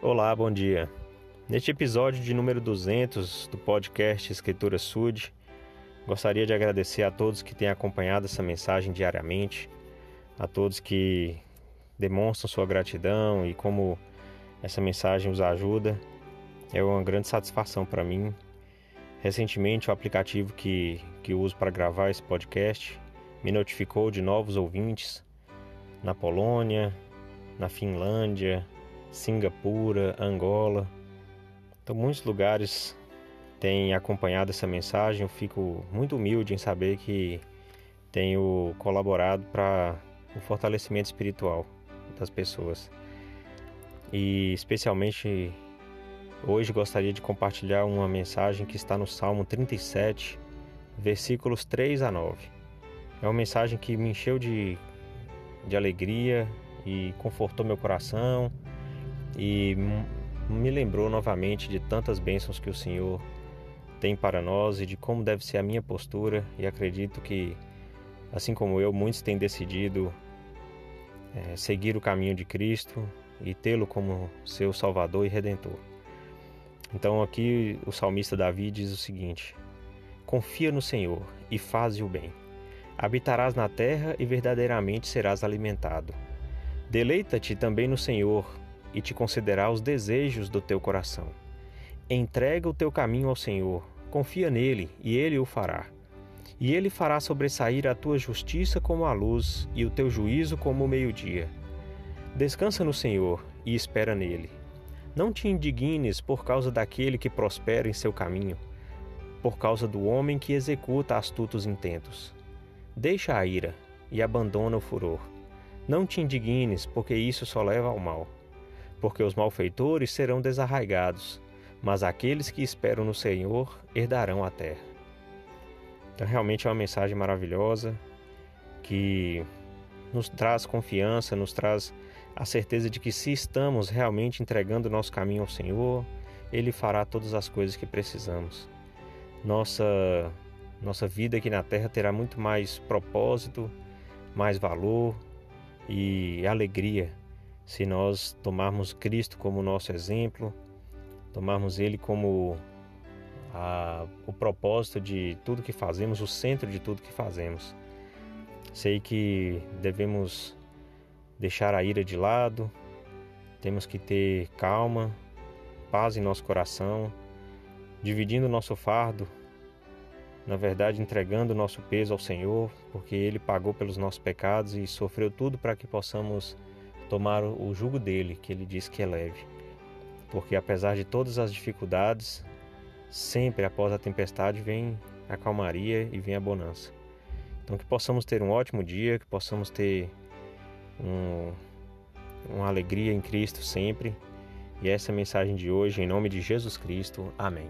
Olá, bom dia. Neste episódio de número 200 do podcast Escritura Sud, gostaria de agradecer a todos que têm acompanhado essa mensagem diariamente, a todos que demonstram sua gratidão e como essa mensagem os ajuda. É uma grande satisfação para mim. Recentemente, o aplicativo que, que uso para gravar esse podcast me notificou de novos ouvintes na Polônia, na Finlândia, Singapura, Angola. Então, muitos lugares têm acompanhado essa mensagem. Eu fico muito humilde em saber que tenho colaborado para o fortalecimento espiritual das pessoas. E especialmente hoje gostaria de compartilhar uma mensagem que está no Salmo 37, versículos 3 a 9. É uma mensagem que me encheu de, de alegria e confortou meu coração e me lembrou novamente de tantas bênçãos que o Senhor tem para nós e de como deve ser a minha postura. E acredito que, assim como eu, muitos têm decidido é, seguir o caminho de Cristo e tê-lo como seu Salvador e Redentor. Então, aqui o salmista Davi diz o seguinte: Confia no Senhor e faze o bem. Habitarás na terra e verdadeiramente serás alimentado. Deleita-te também no Senhor e te concederá os desejos do teu coração. Entrega o teu caminho ao Senhor, confia nele e ele o fará. E ele fará sobressair a tua justiça como a luz e o teu juízo como o meio-dia. Descansa no Senhor e espera nele. Não te indignes por causa daquele que prospera em seu caminho, por causa do homem que executa astutos intentos. Deixa a ira e abandona o furor. Não te indignes, porque isso só leva ao mal porque os malfeitores serão desarraigados, mas aqueles que esperam no Senhor herdarão a terra. Então, realmente é uma mensagem maravilhosa que nos traz confiança, nos traz a certeza de que se estamos realmente entregando o nosso caminho ao Senhor, Ele fará todas as coisas que precisamos. Nossa, nossa vida aqui na terra terá muito mais propósito, mais valor e alegria se nós tomarmos Cristo como nosso exemplo, tomarmos Ele como a, o propósito de tudo que fazemos, o centro de tudo que fazemos. Sei que devemos deixar a ira de lado, temos que ter calma, paz em nosso coração, dividindo o nosso fardo, na verdade entregando o nosso peso ao Senhor, porque Ele pagou pelos nossos pecados e sofreu tudo para que possamos tomar o jugo dele, que ele diz que é leve. Porque apesar de todas as dificuldades, sempre após a tempestade vem a calmaria e vem a bonança. Então que possamos ter um ótimo dia, que possamos ter um, uma alegria em Cristo sempre. E essa é a mensagem de hoje, em nome de Jesus Cristo. Amém.